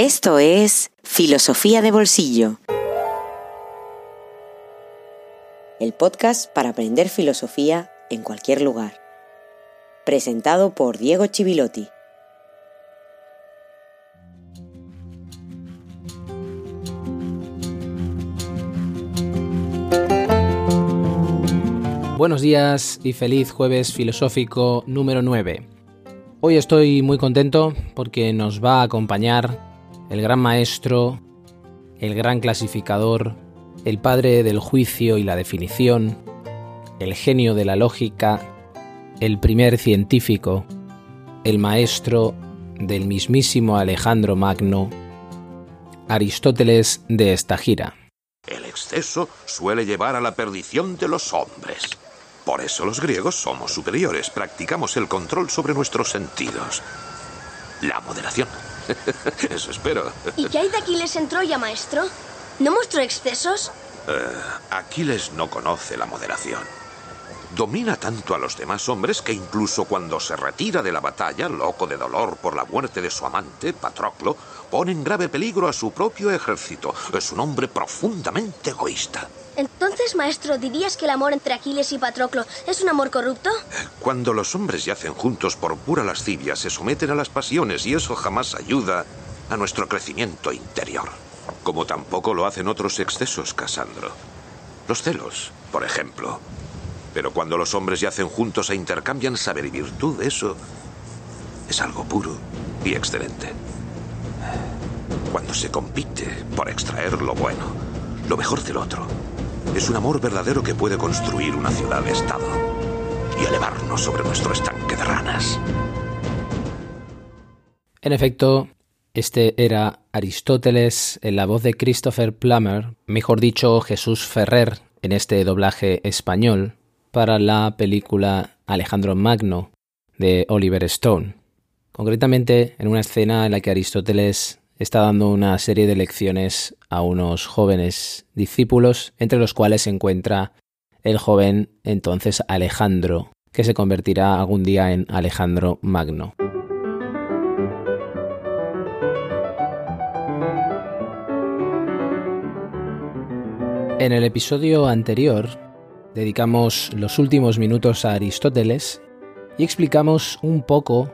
Esto es Filosofía de Bolsillo. El podcast para aprender filosofía en cualquier lugar. Presentado por Diego Chivilotti. Buenos días y feliz jueves filosófico número 9. Hoy estoy muy contento porque nos va a acompañar el gran maestro, el gran clasificador, el padre del juicio y la definición, el genio de la lógica, el primer científico, el maestro del mismísimo Alejandro Magno, Aristóteles de Estagira. El exceso suele llevar a la perdición de los hombres. Por eso los griegos somos superiores, practicamos el control sobre nuestros sentidos. La moderación. Eso espero. ¿Y qué hay de Aquiles en Troya, maestro? ¿No mostró excesos? Eh, Aquiles no conoce la moderación. Domina tanto a los demás hombres que incluso cuando se retira de la batalla, loco de dolor por la muerte de su amante, Patroclo, pone en grave peligro a su propio ejército. Es un hombre profundamente egoísta. Entonces, maestro, ¿dirías que el amor entre Aquiles y Patroclo es un amor corrupto? Cuando los hombres yacen juntos por pura lascivia, se someten a las pasiones y eso jamás ayuda a nuestro crecimiento interior. Como tampoco lo hacen otros excesos, Casandro. Los celos, por ejemplo. Pero cuando los hombres yacen juntos e intercambian saber y virtud, eso es algo puro y excelente. Cuando se compite por extraer lo bueno, lo mejor del otro, es un amor verdadero que puede construir una ciudad-estado y elevarnos sobre nuestro estanque de ranas. En efecto, este era Aristóteles en la voz de Christopher Plummer, mejor dicho Jesús Ferrer en este doblaje español, para la película Alejandro Magno de Oliver Stone. Concretamente en una escena en la que Aristóteles está dando una serie de lecciones a unos jóvenes discípulos, entre los cuales se encuentra el joven entonces Alejandro, que se convertirá algún día en Alejandro Magno. En el episodio anterior dedicamos los últimos minutos a Aristóteles y explicamos un poco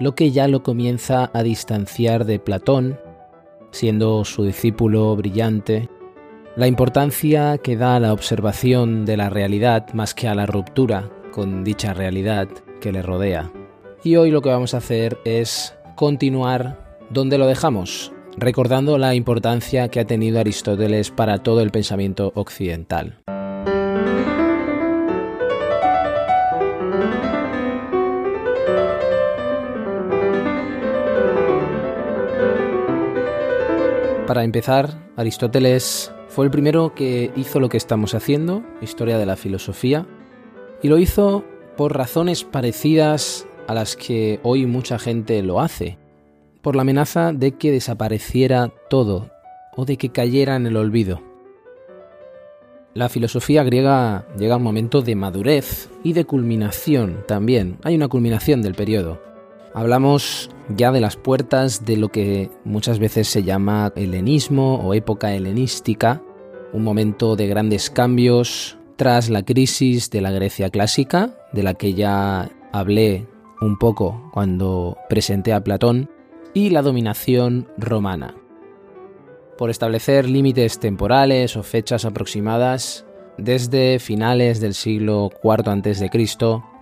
lo que ya lo comienza a distanciar de Platón, siendo su discípulo brillante, la importancia que da a la observación de la realidad más que a la ruptura con dicha realidad que le rodea. Y hoy lo que vamos a hacer es continuar donde lo dejamos, recordando la importancia que ha tenido Aristóteles para todo el pensamiento occidental. Para empezar, Aristóteles fue el primero que hizo lo que estamos haciendo, historia de la filosofía, y lo hizo por razones parecidas a las que hoy mucha gente lo hace, por la amenaza de que desapareciera todo o de que cayera en el olvido. La filosofía griega llega a un momento de madurez y de culminación también. Hay una culminación del periodo. Hablamos ya de las puertas de lo que muchas veces se llama helenismo o época helenística, un momento de grandes cambios tras la crisis de la Grecia clásica, de la que ya hablé un poco cuando presenté a Platón, y la dominación romana. Por establecer límites temporales o fechas aproximadas desde finales del siglo IV a.C.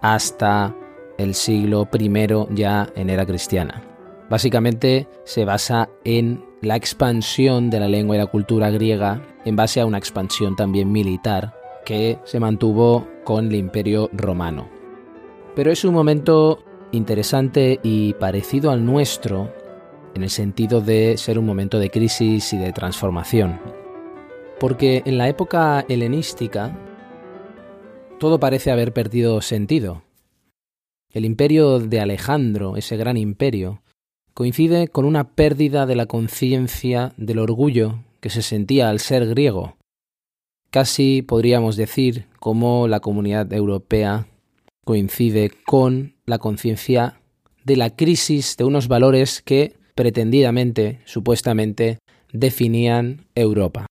hasta el siglo I ya en era cristiana. Básicamente se basa en la expansión de la lengua y la cultura griega en base a una expansión también militar que se mantuvo con el imperio romano. Pero es un momento interesante y parecido al nuestro en el sentido de ser un momento de crisis y de transformación. Porque en la época helenística todo parece haber perdido sentido. El imperio de Alejandro, ese gran imperio, coincide con una pérdida de la conciencia del orgullo que se sentía al ser griego. Casi podríamos decir como la comunidad europea coincide con la conciencia de la crisis de unos valores que pretendidamente, supuestamente, definían Europa.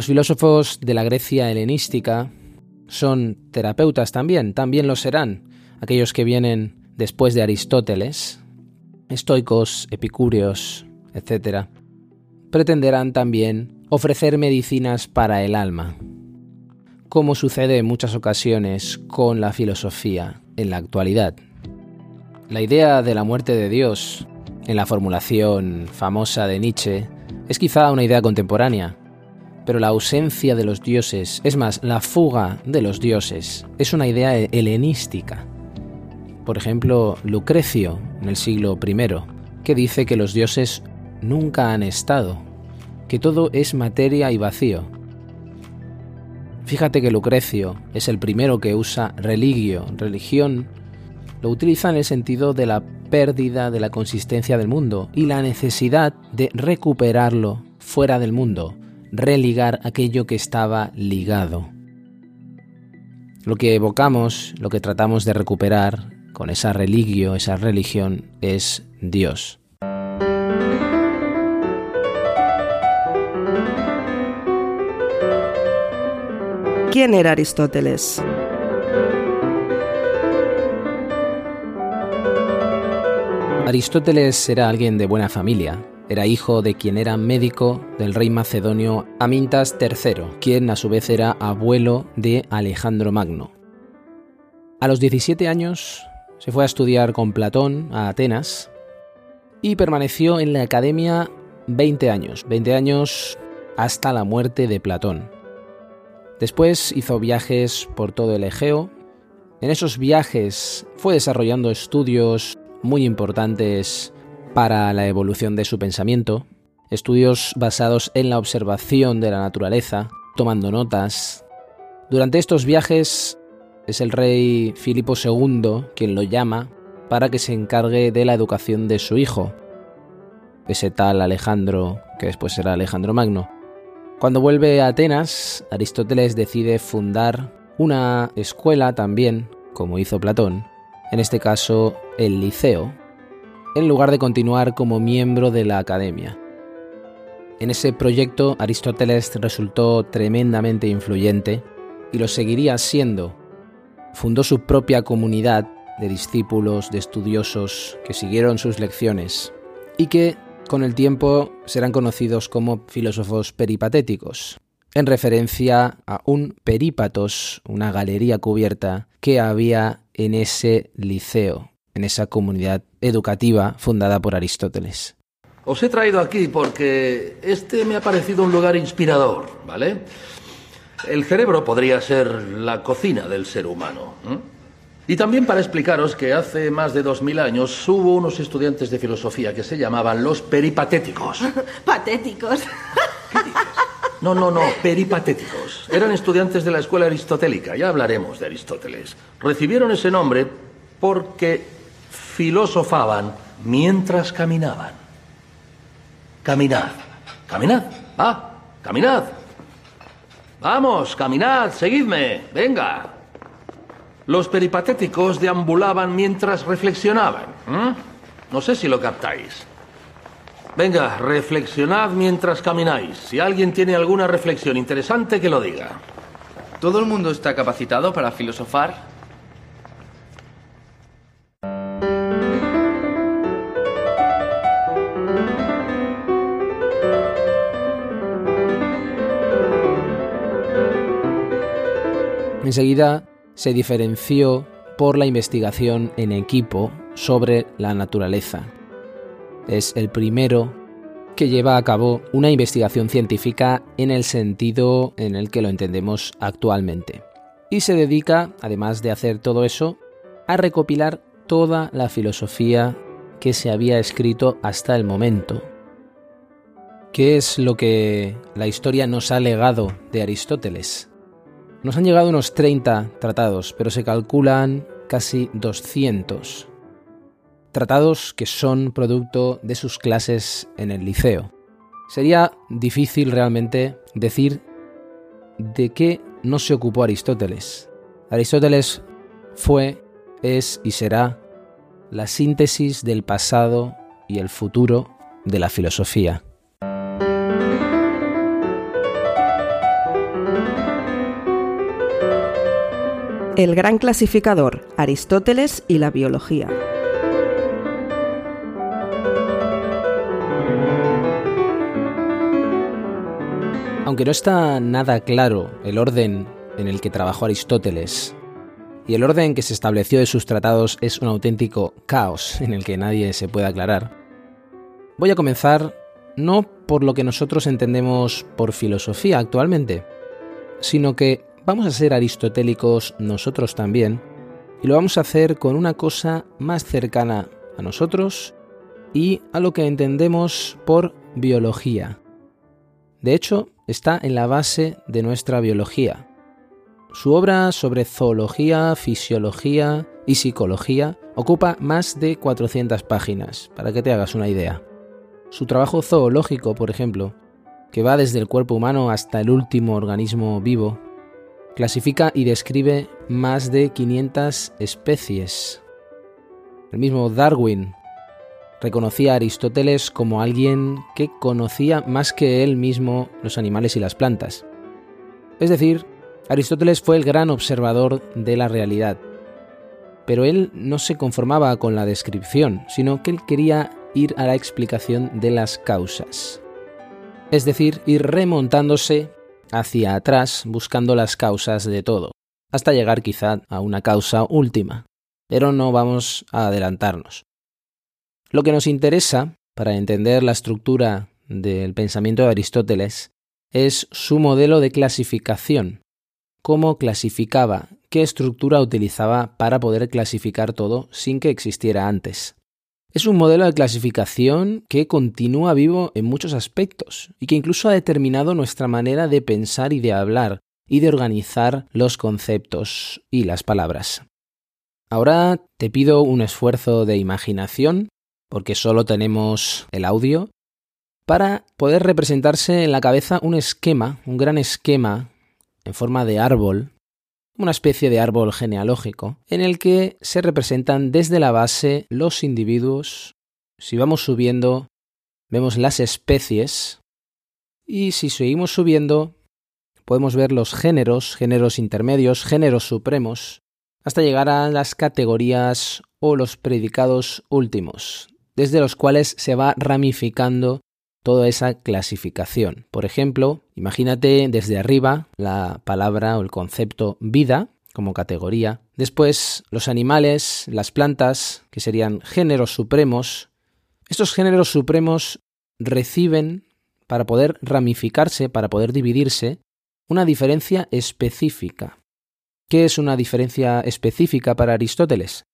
Los filósofos de la Grecia helenística son terapeutas también, también lo serán, aquellos que vienen después de Aristóteles, estoicos, epicúreos, etc., pretenderán también ofrecer medicinas para el alma, como sucede en muchas ocasiones con la filosofía en la actualidad. La idea de la muerte de Dios, en la formulación famosa de Nietzsche, es quizá una idea contemporánea, pero la ausencia de los dioses, es más, la fuga de los dioses, es una idea helenística. Por ejemplo, Lucrecio, en el siglo I, que dice que los dioses nunca han estado, que todo es materia y vacío. Fíjate que Lucrecio es el primero que usa religio, religión, lo utiliza en el sentido de la pérdida de la consistencia del mundo y la necesidad de recuperarlo fuera del mundo, religar aquello que estaba ligado. Lo que evocamos, lo que tratamos de recuperar con esa religio, esa religión, es Dios. ¿Quién era Aristóteles? Aristóteles era alguien de buena familia, era hijo de quien era médico del rey macedonio Amintas III, quien a su vez era abuelo de Alejandro Magno. A los 17 años se fue a estudiar con Platón a Atenas y permaneció en la academia 20 años, 20 años hasta la muerte de Platón. Después hizo viajes por todo el Egeo. En esos viajes fue desarrollando estudios muy importantes para la evolución de su pensamiento, estudios basados en la observación de la naturaleza, tomando notas. Durante estos viajes es el rey Filipo II quien lo llama para que se encargue de la educación de su hijo, ese tal Alejandro, que después será Alejandro Magno. Cuando vuelve a Atenas, Aristóteles decide fundar una escuela también, como hizo Platón, en este caso el Liceo, en lugar de continuar como miembro de la academia. En ese proyecto Aristóteles resultó tremendamente influyente y lo seguiría siendo. Fundó su propia comunidad de discípulos, de estudiosos que siguieron sus lecciones y que con el tiempo serán conocidos como filósofos peripatéticos, en referencia a un perípatos, una galería cubierta que había en ese liceo, en esa comunidad educativa fundada por Aristóteles. Os he traído aquí porque este me ha parecido un lugar inspirador, ¿vale? El cerebro podría ser la cocina del ser humano. Y también para explicaros que hace más de dos mil años hubo unos estudiantes de filosofía que se llamaban los peripatéticos. ¿Patéticos? No, no, no, peripatéticos. Eran estudiantes de la escuela aristotélica, ya hablaremos de Aristóteles. Recibieron ese nombre porque filosofaban mientras caminaban. Caminad, caminad, ah, caminad. Vamos, caminad, seguidme, venga. Los peripatéticos deambulaban mientras reflexionaban. No sé si lo captáis. Venga, reflexionad mientras camináis. Si alguien tiene alguna reflexión interesante, que lo diga. ¿Todo el mundo está capacitado para filosofar? Enseguida se diferenció por la investigación en equipo sobre la naturaleza. Es el primero que lleva a cabo una investigación científica en el sentido en el que lo entendemos actualmente. Y se dedica, además de hacer todo eso, a recopilar toda la filosofía que se había escrito hasta el momento. ¿Qué es lo que la historia nos ha legado de Aristóteles? Nos han llegado unos 30 tratados, pero se calculan casi 200. Tratados que son producto de sus clases en el liceo. Sería difícil realmente decir de qué no se ocupó Aristóteles. Aristóteles fue, es y será la síntesis del pasado y el futuro de la filosofía. El gran clasificador, Aristóteles y la biología. Aunque no está nada claro el orden en el que trabajó Aristóteles, y el orden que se estableció de sus tratados es un auténtico caos en el que nadie se puede aclarar, voy a comenzar no por lo que nosotros entendemos por filosofía actualmente, sino que vamos a ser aristotélicos nosotros también, y lo vamos a hacer con una cosa más cercana a nosotros y a lo que entendemos por biología. De hecho, está en la base de nuestra biología. Su obra sobre zoología, fisiología y psicología ocupa más de 400 páginas, para que te hagas una idea. Su trabajo zoológico, por ejemplo, que va desde el cuerpo humano hasta el último organismo vivo, clasifica y describe más de 500 especies. El mismo Darwin reconocía a Aristóteles como alguien que conocía más que él mismo los animales y las plantas. Es decir, Aristóteles fue el gran observador de la realidad. Pero él no se conformaba con la descripción, sino que él quería ir a la explicación de las causas. Es decir, ir remontándose hacia atrás buscando las causas de todo, hasta llegar quizá a una causa última. Pero no vamos a adelantarnos. Lo que nos interesa para entender la estructura del pensamiento de Aristóteles es su modelo de clasificación, cómo clasificaba, qué estructura utilizaba para poder clasificar todo sin que existiera antes. Es un modelo de clasificación que continúa vivo en muchos aspectos y que incluso ha determinado nuestra manera de pensar y de hablar y de organizar los conceptos y las palabras. Ahora te pido un esfuerzo de imaginación porque solo tenemos el audio, para poder representarse en la cabeza un esquema, un gran esquema en forma de árbol, una especie de árbol genealógico, en el que se representan desde la base los individuos, si vamos subiendo, vemos las especies, y si seguimos subiendo, podemos ver los géneros, géneros intermedios, géneros supremos, hasta llegar a las categorías o los predicados últimos, desde los cuales se va ramificando toda esa clasificación. Por ejemplo, imagínate desde arriba la palabra o el concepto vida como categoría. Después los animales, las plantas, que serían géneros supremos. Estos géneros supremos reciben, para poder ramificarse, para poder dividirse, una diferencia específica. ¿Qué es una diferencia específica para Aristóteles?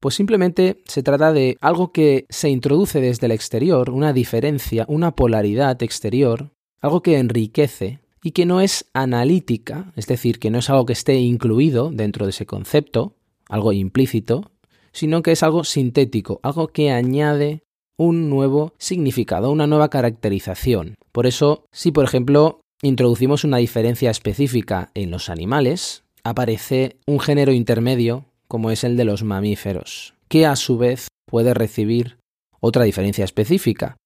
Pues simplemente se trata de algo que se introduce desde el exterior, una diferencia, una polaridad exterior, algo que enriquece y que no es analítica, es decir, que no es algo que esté incluido dentro de ese concepto, algo implícito, sino que es algo sintético, algo que añade un nuevo significado, una nueva caracterización. Por eso, si por ejemplo introducimos una diferencia específica en los animales, aparece un género intermedio como es el de los mamíferos, que a su vez puede recibir otra diferencia específica.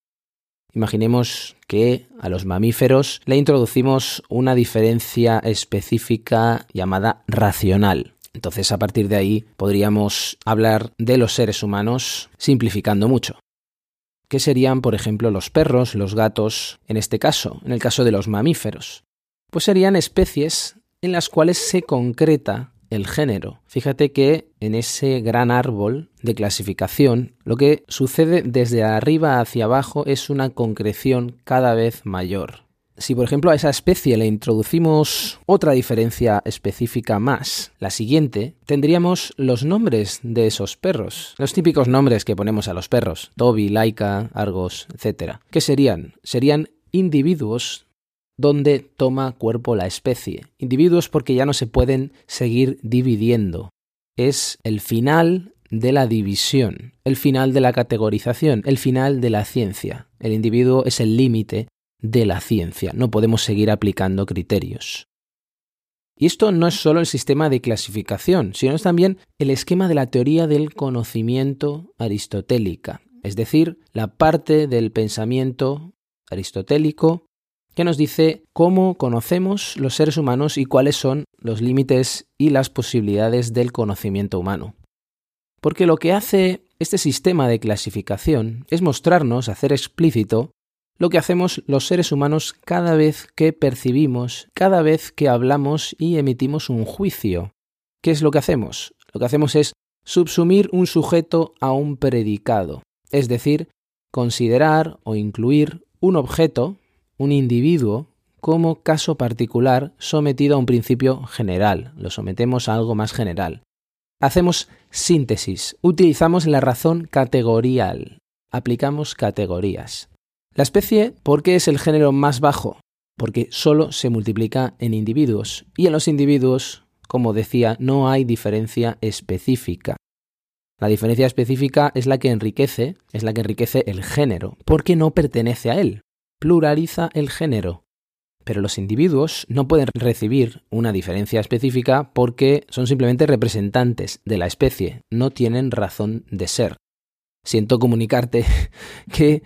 Imaginemos que a los mamíferos le introducimos una diferencia específica llamada racional. Entonces a partir de ahí podríamos hablar de los seres humanos simplificando mucho. ¿Qué serían, por ejemplo, los perros, los gatos, en este caso, en el caso de los mamíferos? Pues serían especies en las cuales se concreta el género. Fíjate que en ese gran árbol de clasificación lo que sucede desde arriba hacia abajo es una concreción cada vez mayor. Si por ejemplo a esa especie le introducimos otra diferencia específica más, la siguiente, tendríamos los nombres de esos perros, los típicos nombres que ponemos a los perros, Toby, Laika, Argos, etc. ¿Qué serían? Serían individuos donde toma cuerpo la especie. Individuos porque ya no se pueden seguir dividiendo. Es el final de la división, el final de la categorización, el final de la ciencia. El individuo es el límite de la ciencia. No podemos seguir aplicando criterios. Y esto no es solo el sistema de clasificación, sino es también el esquema de la teoría del conocimiento aristotélica, es decir, la parte del pensamiento aristotélico que nos dice cómo conocemos los seres humanos y cuáles son los límites y las posibilidades del conocimiento humano. Porque lo que hace este sistema de clasificación es mostrarnos, hacer explícito, lo que hacemos los seres humanos cada vez que percibimos, cada vez que hablamos y emitimos un juicio. ¿Qué es lo que hacemos? Lo que hacemos es subsumir un sujeto a un predicado, es decir, considerar o incluir un objeto, un individuo, como caso particular sometido a un principio general, lo sometemos a algo más general. Hacemos síntesis, utilizamos la razón categorial, aplicamos categorías. La especie, ¿por qué es el género más bajo? Porque solo se multiplica en individuos y en los individuos, como decía, no hay diferencia específica. La diferencia específica es la que enriquece, es la que enriquece el género, porque no pertenece a él, pluraliza el género. Pero los individuos no pueden recibir una diferencia específica porque son simplemente representantes de la especie, no tienen razón de ser. Siento comunicarte que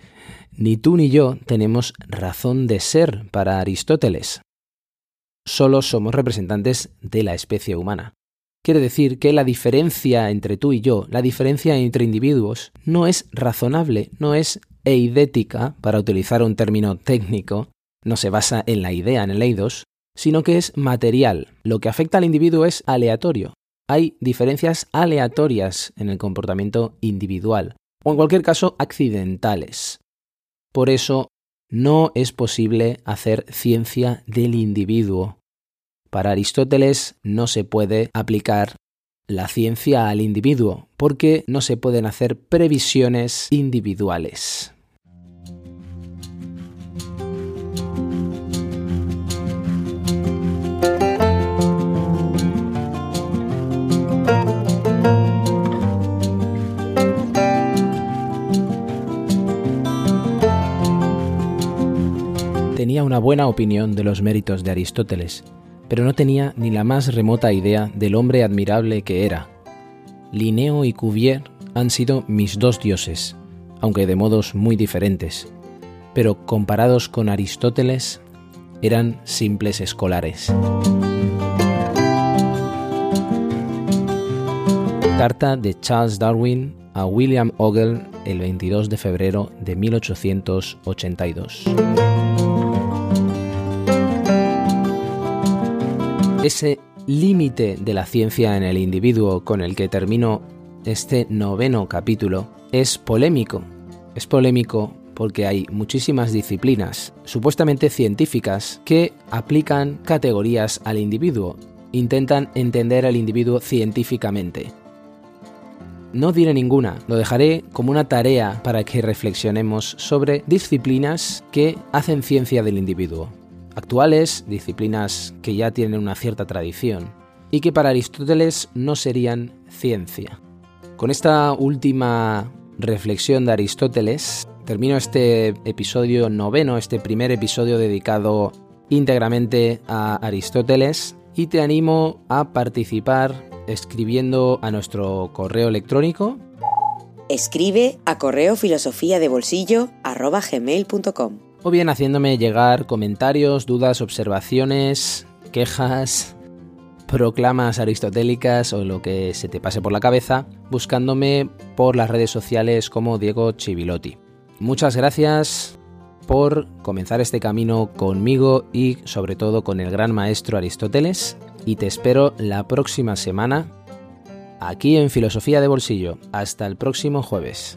ni tú ni yo tenemos razón de ser para Aristóteles. Solo somos representantes de la especie humana. Quiere decir que la diferencia entre tú y yo, la diferencia entre individuos, no es razonable, no es eidética, para utilizar un término técnico, no se basa en la idea, en el eidos, sino que es material. Lo que afecta al individuo es aleatorio. Hay diferencias aleatorias en el comportamiento individual, o en cualquier caso accidentales. Por eso, no es posible hacer ciencia del individuo. Para Aristóteles no se puede aplicar la ciencia al individuo, porque no se pueden hacer previsiones individuales. tenía una buena opinión de los méritos de Aristóteles, pero no tenía ni la más remota idea del hombre admirable que era. Linneo y Cuvier han sido mis dos dioses, aunque de modos muy diferentes, pero comparados con Aristóteles eran simples escolares. Carta de Charles Darwin a William Ogle el 22 de febrero de 1882. Ese límite de la ciencia en el individuo con el que termino este noveno capítulo es polémico. Es polémico porque hay muchísimas disciplinas supuestamente científicas que aplican categorías al individuo, intentan entender al individuo científicamente. No diré ninguna, lo dejaré como una tarea para que reflexionemos sobre disciplinas que hacen ciencia del individuo actuales, disciplinas que ya tienen una cierta tradición y que para Aristóteles no serían ciencia. Con esta última reflexión de Aristóteles, termino este episodio noveno, este primer episodio dedicado íntegramente a Aristóteles y te animo a participar escribiendo a nuestro correo electrónico. Escribe a correo filosofía de bolsillo o bien haciéndome llegar comentarios, dudas, observaciones, quejas, proclamas aristotélicas o lo que se te pase por la cabeza, buscándome por las redes sociales como Diego Chivilotti. Muchas gracias por comenzar este camino conmigo y sobre todo con el gran maestro Aristóteles y te espero la próxima semana aquí en Filosofía de Bolsillo. Hasta el próximo jueves.